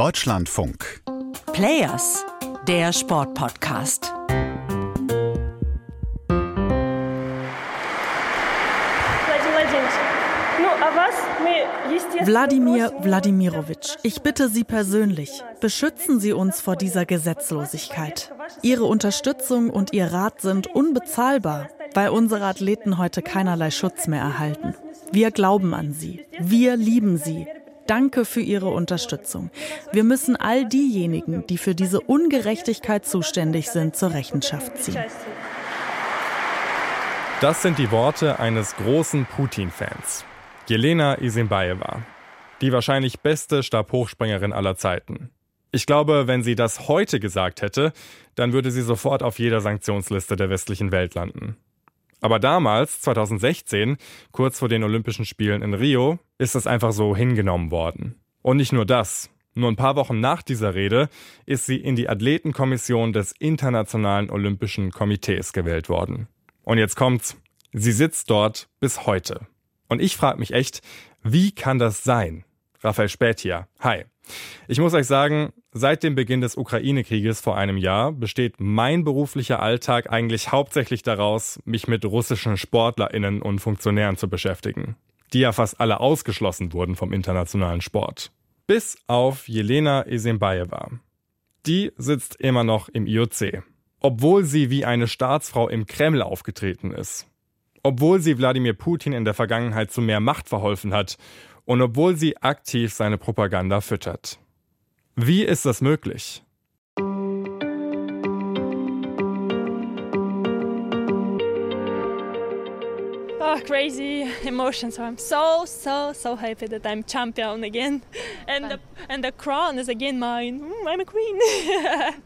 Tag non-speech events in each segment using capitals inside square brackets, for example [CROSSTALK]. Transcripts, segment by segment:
Deutschlandfunk. Players, der Sportpodcast. Wladimir Wladimirovich, ich bitte Sie persönlich, beschützen Sie uns vor dieser Gesetzlosigkeit. Ihre Unterstützung und Ihr Rat sind unbezahlbar, weil unsere Athleten heute keinerlei Schutz mehr erhalten. Wir glauben an Sie. Wir lieben Sie. Danke für Ihre Unterstützung. Wir müssen all diejenigen, die für diese Ungerechtigkeit zuständig sind, zur Rechenschaft ziehen. Das sind die Worte eines großen Putin-Fans. Jelena Isinbaeva, die wahrscheinlich beste Stabhochspringerin aller Zeiten. Ich glaube, wenn sie das heute gesagt hätte, dann würde sie sofort auf jeder Sanktionsliste der westlichen Welt landen. Aber damals, 2016, kurz vor den Olympischen Spielen in Rio, ist es einfach so hingenommen worden. Und nicht nur das. Nur ein paar Wochen nach dieser Rede ist sie in die Athletenkommission des Internationalen Olympischen Komitees gewählt worden. Und jetzt kommt's. Sie sitzt dort bis heute. Und ich frage mich echt, wie kann das sein? Raphael Späth hier. Hi. Ich muss euch sagen, seit dem Beginn des Ukraine-Krieges vor einem Jahr besteht mein beruflicher Alltag eigentlich hauptsächlich daraus, mich mit russischen SportlerInnen und Funktionären zu beschäftigen, die ja fast alle ausgeschlossen wurden vom internationalen Sport. Bis auf Jelena Isenbaeva. Die sitzt immer noch im IOC. Obwohl sie wie eine Staatsfrau im Kreml aufgetreten ist obwohl sie Wladimir Putin in der Vergangenheit zu mehr Macht verholfen hat und obwohl sie aktiv seine Propaganda füttert. Wie ist das möglich? Oh, crazy emotions. So I'm so, so, so happy that I'm champion again. And the, and the crown is again mine. Mm, I'm a queen. [LAUGHS]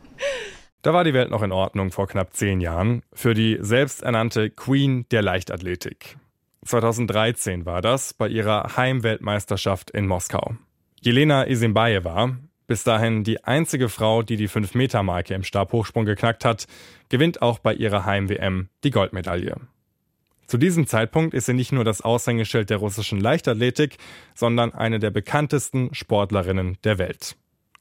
Da war die Welt noch in Ordnung vor knapp zehn Jahren für die selbsternannte Queen der Leichtathletik. 2013 war das bei ihrer Heimweltmeisterschaft in Moskau. Jelena Isinbaeva, bis dahin die einzige Frau, die die 5-Meter-Marke im Stabhochsprung geknackt hat, gewinnt auch bei ihrer Heim-WM die Goldmedaille. Zu diesem Zeitpunkt ist sie nicht nur das Aushängeschild der russischen Leichtathletik, sondern eine der bekanntesten Sportlerinnen der Welt.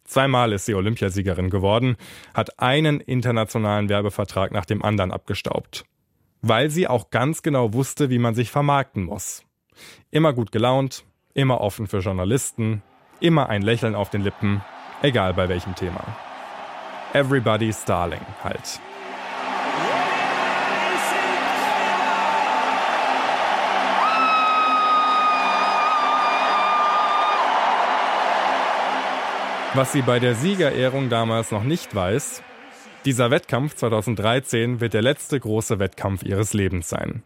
Zweimal ist sie Olympiasiegerin geworden, hat einen internationalen Werbevertrag nach dem anderen abgestaubt. Weil sie auch ganz genau wusste, wie man sich vermarkten muss. Immer gut gelaunt, immer offen für Journalisten, immer ein Lächeln auf den Lippen, egal bei welchem Thema. Everybody's Darling halt. Was sie bei der Siegerehrung damals noch nicht weiß, dieser Wettkampf 2013 wird der letzte große Wettkampf ihres Lebens sein.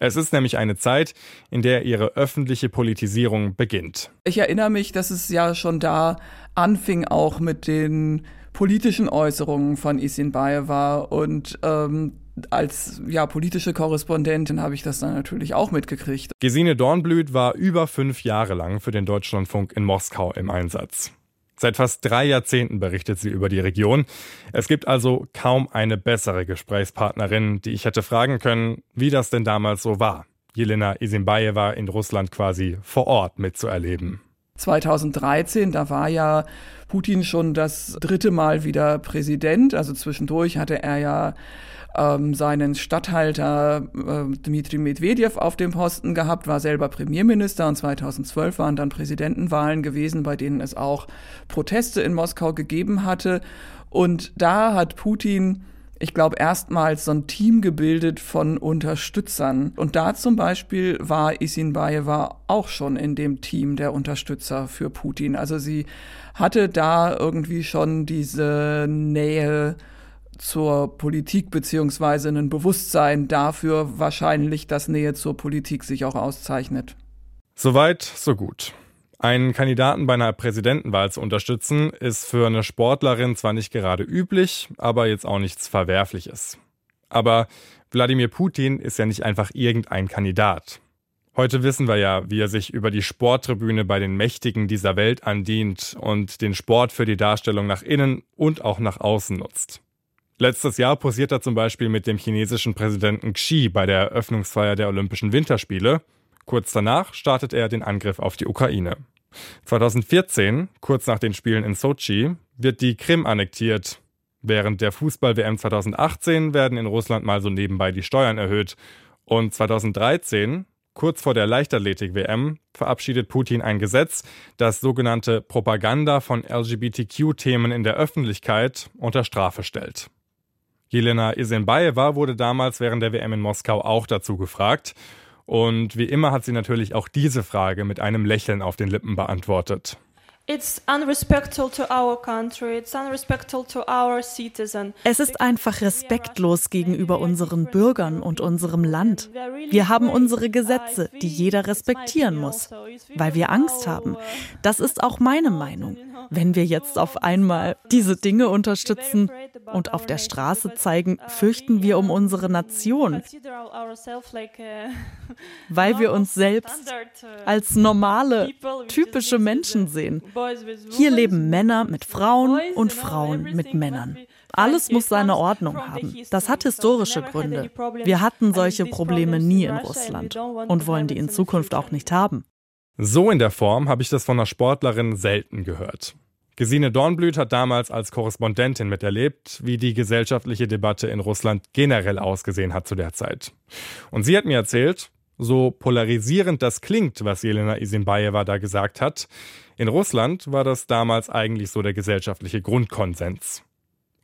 Es ist nämlich eine Zeit, in der ihre öffentliche Politisierung beginnt. Ich erinnere mich, dass es ja schon da anfing, auch mit den politischen Äußerungen von Isin Baeva und ähm, als ja, politische Korrespondentin habe ich das dann natürlich auch mitgekriegt. Gesine Dornblüt war über fünf Jahre lang für den Deutschlandfunk in Moskau im Einsatz. Seit fast drei Jahrzehnten berichtet sie über die Region. Es gibt also kaum eine bessere Gesprächspartnerin, die ich hätte fragen können, wie das denn damals so war, Jelena Isinbaeva in Russland quasi vor Ort mitzuerleben. 2013, da war ja Putin schon das dritte Mal wieder Präsident. Also zwischendurch hatte er ja ähm, seinen Statthalter äh, Dmitri Medvedev auf dem Posten gehabt, war selber Premierminister und 2012 waren dann Präsidentenwahlen gewesen, bei denen es auch Proteste in Moskau gegeben hatte. Und da hat Putin ich glaube, erstmals so ein Team gebildet von Unterstützern. Und da zum Beispiel war Isinbaeva auch schon in dem Team der Unterstützer für Putin. Also sie hatte da irgendwie schon diese Nähe zur Politik beziehungsweise ein Bewusstsein dafür wahrscheinlich, dass Nähe zur Politik sich auch auszeichnet. Soweit, so gut. Einen Kandidaten bei einer Präsidentenwahl zu unterstützen, ist für eine Sportlerin zwar nicht gerade üblich, aber jetzt auch nichts Verwerfliches. Aber Wladimir Putin ist ja nicht einfach irgendein Kandidat. Heute wissen wir ja, wie er sich über die Sporttribüne bei den Mächtigen dieser Welt andient und den Sport für die Darstellung nach innen und auch nach außen nutzt. Letztes Jahr posiert er zum Beispiel mit dem chinesischen Präsidenten Xi bei der Eröffnungsfeier der Olympischen Winterspiele. Kurz danach startet er den Angriff auf die Ukraine. 2014, kurz nach den Spielen in Sochi, wird die Krim annektiert. Während der Fußball-WM 2018 werden in Russland mal so nebenbei die Steuern erhöht. Und 2013, kurz vor der Leichtathletik-WM, verabschiedet Putin ein Gesetz, das sogenannte Propaganda von LGBTQ-Themen in der Öffentlichkeit unter Strafe stellt. Jelena Isenbaeva wurde damals während der WM in Moskau auch dazu gefragt. Und wie immer hat sie natürlich auch diese Frage mit einem Lächeln auf den Lippen beantwortet. Es ist einfach respektlos gegenüber unseren Bürgern und unserem Land. Wir haben unsere Gesetze, die jeder respektieren muss, weil wir Angst haben. Das ist auch meine Meinung. Wenn wir jetzt auf einmal diese Dinge unterstützen und auf der Straße zeigen, fürchten wir um unsere Nation, weil wir uns selbst als normale, typische Menschen sehen. Hier leben Männer mit Frauen und Frauen mit Männern. Alles muss seine Ordnung haben. Das hat historische Gründe. Wir hatten solche Probleme nie in Russland und wollen die in Zukunft auch nicht haben. So in der Form habe ich das von einer Sportlerin selten gehört. Gesine Dornblüt hat damals als Korrespondentin miterlebt, wie die gesellschaftliche Debatte in Russland generell ausgesehen hat zu der Zeit. Und sie hat mir erzählt, so polarisierend das klingt, was Jelena Isinbaeva da gesagt hat, in Russland war das damals eigentlich so der gesellschaftliche Grundkonsens.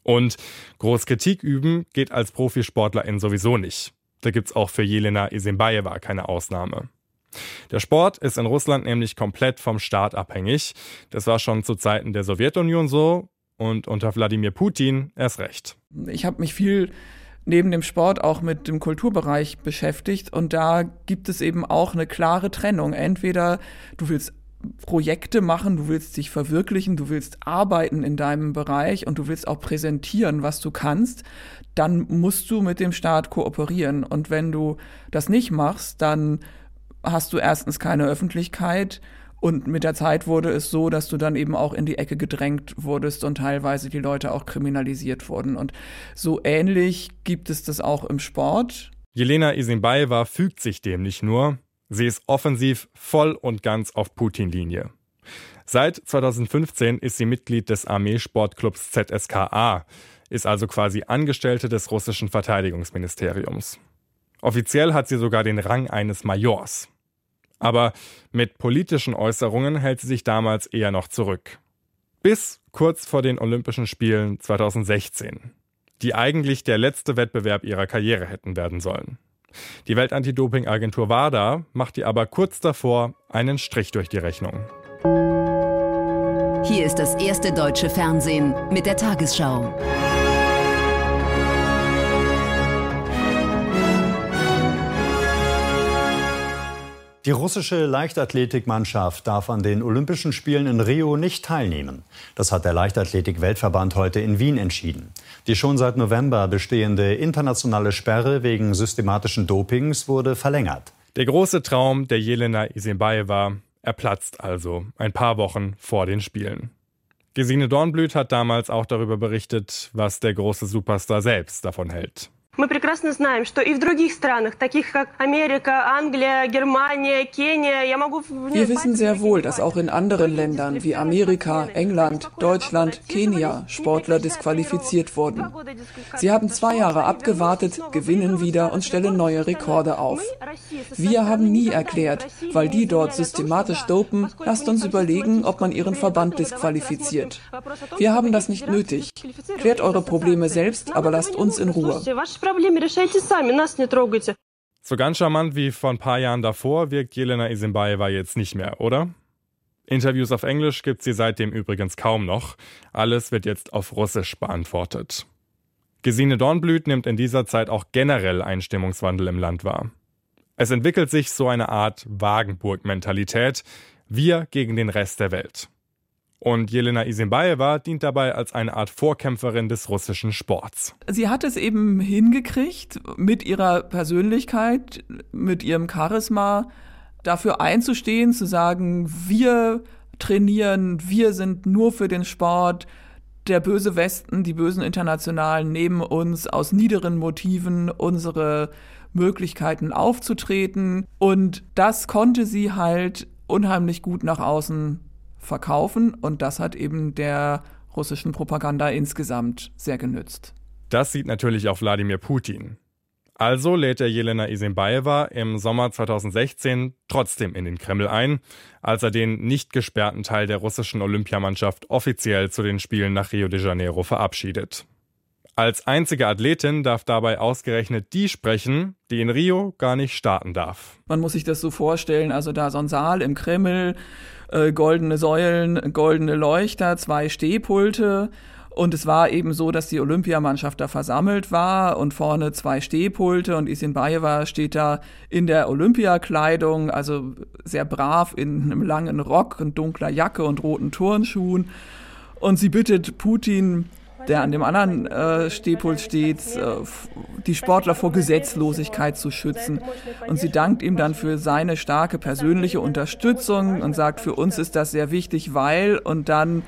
Und groß Kritik üben geht als Profisportlerin sowieso nicht. Da gibt's auch für Jelena Isinbaeva keine Ausnahme. Der Sport ist in Russland nämlich komplett vom Staat abhängig. Das war schon zu Zeiten der Sowjetunion so und unter Wladimir Putin erst recht. Ich habe mich viel neben dem Sport auch mit dem Kulturbereich beschäftigt und da gibt es eben auch eine klare Trennung. Entweder du willst Projekte machen, du willst dich verwirklichen, du willst arbeiten in deinem Bereich und du willst auch präsentieren, was du kannst, dann musst du mit dem Staat kooperieren. Und wenn du das nicht machst, dann hast du erstens keine Öffentlichkeit und mit der Zeit wurde es so, dass du dann eben auch in die Ecke gedrängt wurdest und teilweise die Leute auch kriminalisiert wurden. Und so ähnlich gibt es das auch im Sport. Jelena Isinbaeva fügt sich dem nicht nur, sie ist offensiv voll und ganz auf Putin-Linie. Seit 2015 ist sie Mitglied des Armeesportclubs ZSKA, ist also quasi Angestellte des russischen Verteidigungsministeriums. Offiziell hat sie sogar den Rang eines Majors. Aber mit politischen Äußerungen hält sie sich damals eher noch zurück. Bis kurz vor den Olympischen Spielen 2016, die eigentlich der letzte Wettbewerb ihrer Karriere hätten werden sollen. Die Weltantidoping-Agentur WADA macht ihr aber kurz davor einen Strich durch die Rechnung. Hier ist das erste deutsche Fernsehen mit der Tagesschau. Die russische Leichtathletikmannschaft darf an den Olympischen Spielen in Rio nicht teilnehmen. Das hat der Leichtathletik-Weltverband heute in Wien entschieden. Die schon seit November bestehende internationale Sperre wegen systematischen Dopings wurde verlängert. Der große Traum der Jelena Isinbaeva, er platzt also ein paar Wochen vor den Spielen. Gesine Dornblüt hat damals auch darüber berichtet, was der große Superstar selbst davon hält. Мы прекрасно знаем, что и в других странах, таких как Америка, Англия, Германия, Кения, я могу... Wir wissen sehr wohl, dass auch in anderen Ländern wie Amerika, England, Deutschland, Kenia Sportler disqualifiziert wurden. Sie haben zwei Jahre abgewartet, gewinnen wieder und stellen neue Rekorde auf. Wir haben nie erklärt, weil die dort systematisch dopen, lasst uns überlegen, ob man ihren Verband disqualifiziert. Wir haben das nicht nötig. Klärt eure Probleme selbst, aber lasst uns in Ruhe. So ganz charmant wie vor ein paar Jahren davor wirkt Jelena Isinbaeva jetzt nicht mehr, oder? Interviews auf Englisch gibt sie seitdem übrigens kaum noch. Alles wird jetzt auf Russisch beantwortet. Gesine Dornblüt nimmt in dieser Zeit auch generell einen Stimmungswandel im Land wahr. Es entwickelt sich so eine Art Wagenburg-Mentalität. Wir gegen den Rest der Welt. Und Jelena Isinbaeva dient dabei als eine Art Vorkämpferin des russischen Sports. Sie hat es eben hingekriegt, mit ihrer Persönlichkeit, mit ihrem Charisma dafür einzustehen, zu sagen, wir trainieren, wir sind nur für den Sport. Der böse Westen, die bösen Internationalen nehmen uns aus niederen Motiven unsere Möglichkeiten aufzutreten. Und das konnte sie halt unheimlich gut nach außen verkaufen und das hat eben der russischen Propaganda insgesamt sehr genützt. Das sieht natürlich auch Wladimir Putin. Also lädt er Jelena Isinbaeva im Sommer 2016 trotzdem in den Kreml ein, als er den nicht gesperrten Teil der russischen Olympiamannschaft offiziell zu den Spielen nach Rio de Janeiro verabschiedet. Als einzige Athletin darf dabei ausgerechnet die sprechen, die in Rio gar nicht starten darf. Man muss sich das so vorstellen, also da so ein Saal im Kreml, äh, goldene Säulen, goldene Leuchter, zwei Stehpulte. Und es war eben so, dass die Olympiamannschaft da versammelt war und vorne zwei Stehpulte und Isinbaeva steht da in der Olympiakleidung, also sehr brav in einem langen Rock und dunkler Jacke und roten Turnschuhen. Und sie bittet Putin, der an dem anderen äh, Stehpult steht, äh, die Sportler vor Gesetzlosigkeit zu schützen. Und sie dankt ihm dann für seine starke persönliche Unterstützung und sagt, für uns ist das sehr wichtig, weil und dann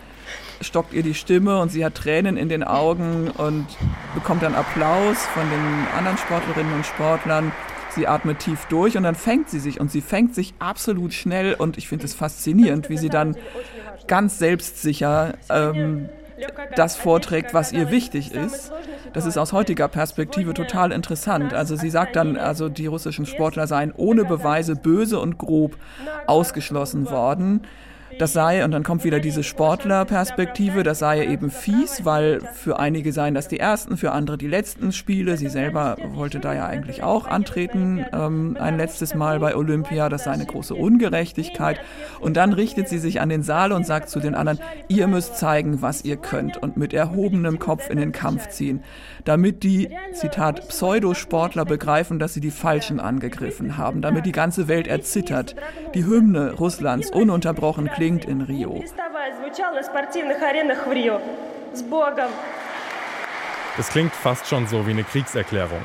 stockt ihr die Stimme und sie hat Tränen in den Augen und bekommt dann Applaus von den anderen Sportlerinnen und Sportlern. Sie atmet tief durch und dann fängt sie sich und sie fängt sich absolut schnell und ich finde es faszinierend, wie sie dann ganz selbstsicher ähm, das vorträgt, was ihr wichtig ist. Das ist aus heutiger Perspektive total interessant. Also sie sagt dann, also die russischen Sportler seien ohne Beweise böse und grob ausgeschlossen worden das sei, und dann kommt wieder diese Sportlerperspektive, das sei eben fies, weil für einige seien das die ersten, für andere die letzten Spiele. Sie selber wollte da ja eigentlich auch antreten, ähm, ein letztes Mal bei Olympia, das sei eine große Ungerechtigkeit. Und dann richtet sie sich an den Saal und sagt zu den anderen, ihr müsst zeigen, was ihr könnt und mit erhobenem Kopf in den Kampf ziehen, damit die, Zitat, Pseudosportler begreifen, dass sie die Falschen angegriffen haben, damit die ganze Welt erzittert, die Hymne Russlands ununterbrochen klingt klingt in Rio. Das klingt fast schon so wie eine Kriegserklärung.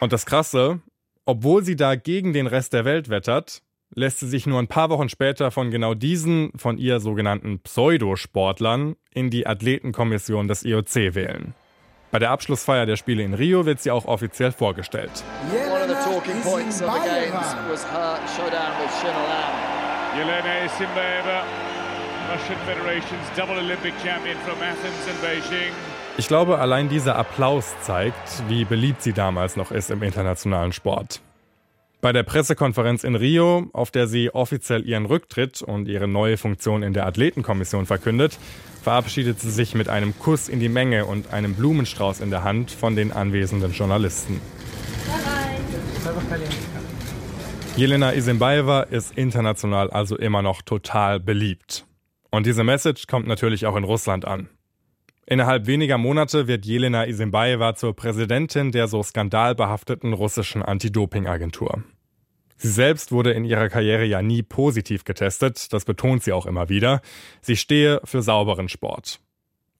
Und das Krasse, obwohl sie da gegen den Rest der Welt wettert, lässt sie sich nur ein paar Wochen später von genau diesen von ihr sogenannten Pseudosportlern in die Athletenkommission des IOC wählen. Bei der Abschlussfeier der Spiele in Rio wird sie auch offiziell vorgestellt. One of the talking points of the games was her showdown with Shin Yelena Isinbaeva, Russian Federation's double Olympic champion from Athens and Beijing. Ich glaube, allein dieser Applaus zeigt, wie beliebt sie damals noch ist im internationalen Sport. Bei der Pressekonferenz in Rio, auf der sie offiziell ihren Rücktritt und ihre neue Funktion in der Athletenkommission verkündet, verabschiedet sie sich mit einem Kuss in die Menge und einem Blumenstrauß in der Hand von den anwesenden Journalisten. Bye bye. Jelena Isinbaeva ist international also immer noch total beliebt. Und diese Message kommt natürlich auch in Russland an. Innerhalb weniger Monate wird Jelena Isinbaeva zur Präsidentin der so skandalbehafteten russischen Anti-Doping-Agentur. Sie selbst wurde in ihrer Karriere ja nie positiv getestet, das betont sie auch immer wieder. Sie stehe für sauberen Sport.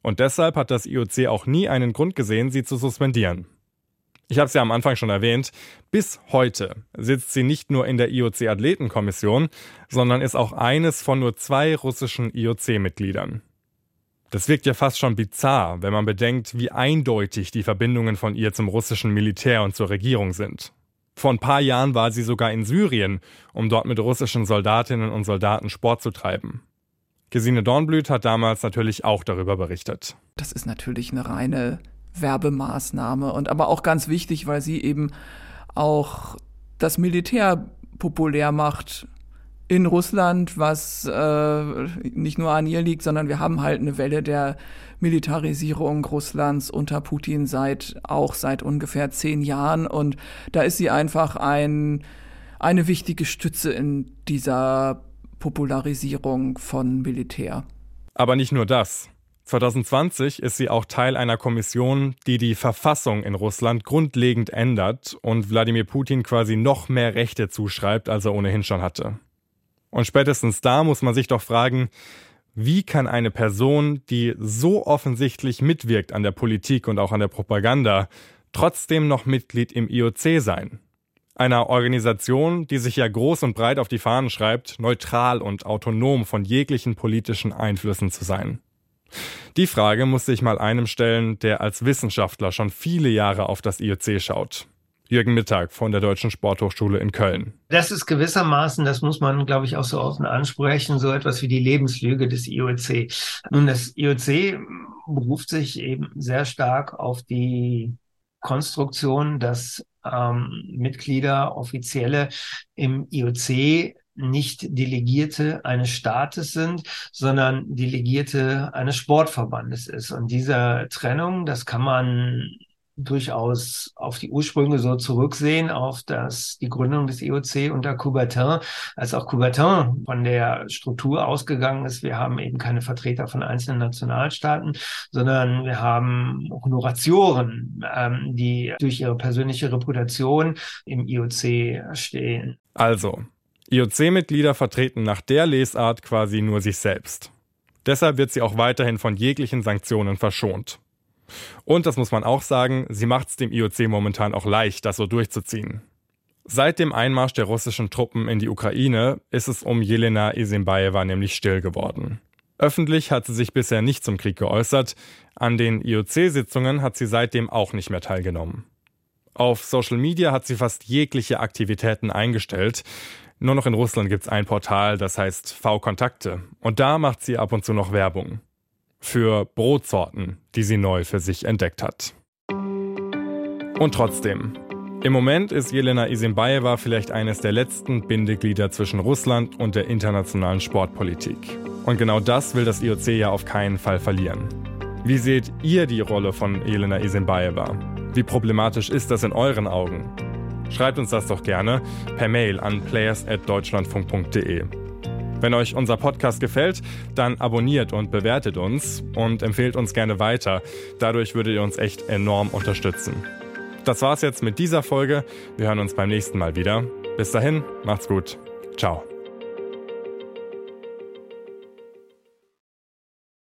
Und deshalb hat das IOC auch nie einen Grund gesehen, sie zu suspendieren. Ich habe es ja am Anfang schon erwähnt, bis heute sitzt sie nicht nur in der IOC-Athletenkommission, sondern ist auch eines von nur zwei russischen IOC-Mitgliedern. Das wirkt ja fast schon bizarr, wenn man bedenkt, wie eindeutig die Verbindungen von ihr zum russischen Militär und zur Regierung sind. Vor ein paar Jahren war sie sogar in Syrien, um dort mit russischen Soldatinnen und Soldaten Sport zu treiben. Gesine Dornblüt hat damals natürlich auch darüber berichtet. Das ist natürlich eine reine Werbemaßnahme und aber auch ganz wichtig, weil sie eben auch das Militär populär macht in Russland, was äh, nicht nur an ihr liegt, sondern wir haben halt eine Welle der Militarisierung Russlands unter Putin seit auch seit ungefähr zehn Jahren und da ist sie einfach ein eine wichtige Stütze in dieser Popularisierung von Militär. Aber nicht nur das. 2020 ist sie auch Teil einer Kommission, die die Verfassung in Russland grundlegend ändert und Wladimir Putin quasi noch mehr Rechte zuschreibt, als er ohnehin schon hatte. Und spätestens da muss man sich doch fragen, wie kann eine Person, die so offensichtlich mitwirkt an der Politik und auch an der Propaganda, trotzdem noch Mitglied im IOC sein? Einer Organisation, die sich ja groß und breit auf die Fahnen schreibt, neutral und autonom von jeglichen politischen Einflüssen zu sein. Die Frage musste ich mal einem stellen, der als Wissenschaftler schon viele Jahre auf das IOC schaut. Jürgen Mittag von der Deutschen Sporthochschule in Köln. Das ist gewissermaßen, das muss man, glaube ich, auch so offen ansprechen, so etwas wie die Lebenslüge des IOC. Nun, das IOC beruft sich eben sehr stark auf die Konstruktion, dass ähm, Mitglieder, Offizielle im IOC nicht Delegierte eines Staates sind, sondern Delegierte eines Sportverbandes ist. Und diese Trennung, das kann man durchaus auf die Ursprünge so zurücksehen, auf das, die Gründung des IOC unter Coubertin, als auch Coubertin von der Struktur ausgegangen ist. Wir haben eben keine Vertreter von einzelnen Nationalstaaten, sondern wir haben Honoratioren, ähm, die durch ihre persönliche Reputation im IOC stehen. Also, IOC-Mitglieder vertreten nach der Lesart quasi nur sich selbst. Deshalb wird sie auch weiterhin von jeglichen Sanktionen verschont. Und das muss man auch sagen, sie macht es dem IOC momentan auch leicht, das so durchzuziehen. Seit dem Einmarsch der russischen Truppen in die Ukraine ist es um Jelena Isinbaeva nämlich still geworden. Öffentlich hat sie sich bisher nicht zum Krieg geäußert, an den IOC-Sitzungen hat sie seitdem auch nicht mehr teilgenommen. Auf Social Media hat sie fast jegliche Aktivitäten eingestellt, nur noch in Russland gibt es ein Portal, das heißt V-Kontakte. Und da macht sie ab und zu noch Werbung. Für Brotsorten, die sie neu für sich entdeckt hat. Und trotzdem, im Moment ist Jelena Isinbaeva vielleicht eines der letzten Bindeglieder zwischen Russland und der internationalen Sportpolitik. Und genau das will das IOC ja auf keinen Fall verlieren. Wie seht ihr die Rolle von Jelena Isinbaeva? Wie problematisch ist das in euren Augen? Schreibt uns das doch gerne per Mail an players.deutschlandfunk.de. Wenn euch unser Podcast gefällt, dann abonniert und bewertet uns und empfehlt uns gerne weiter. Dadurch würdet ihr uns echt enorm unterstützen. Das war's jetzt mit dieser Folge. Wir hören uns beim nächsten Mal wieder. Bis dahin, macht's gut. Ciao.